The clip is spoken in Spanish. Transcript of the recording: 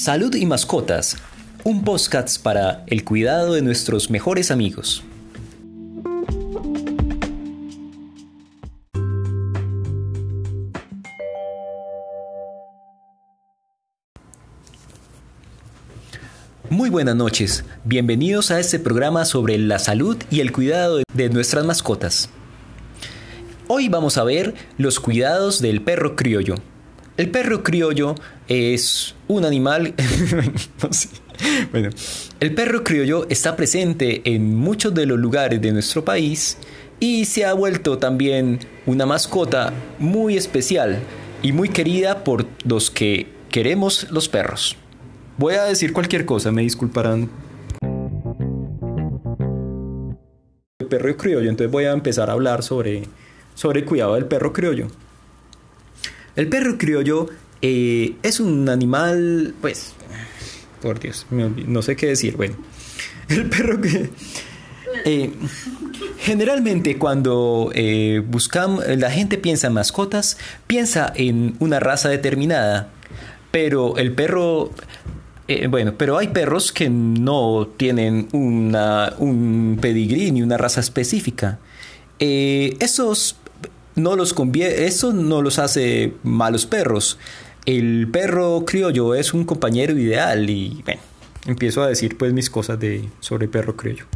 Salud y mascotas, un podcast para el cuidado de nuestros mejores amigos. Muy buenas noches, bienvenidos a este programa sobre la salud y el cuidado de nuestras mascotas. Hoy vamos a ver los cuidados del perro criollo. El perro criollo es un animal... bueno, el perro criollo está presente en muchos de los lugares de nuestro país y se ha vuelto también una mascota muy especial y muy querida por los que queremos los perros. Voy a decir cualquier cosa, me disculparán. El perro criollo, entonces voy a empezar a hablar sobre, sobre el cuidado del perro criollo. El perro criollo eh, es un animal, pues, por Dios, no sé qué decir. Bueno, el perro que... Eh, generalmente cuando eh, buscamos, la gente piensa en mascotas, piensa en una raza determinada, pero el perro... bueno, pero hay perros que no tienen un pedigrí ni una raza específica. esos no los conviene, eso no los hace malos perros. El perro criollo es un compañero ideal y bueno, empiezo a decir pues mis cosas de sobre perro criollo.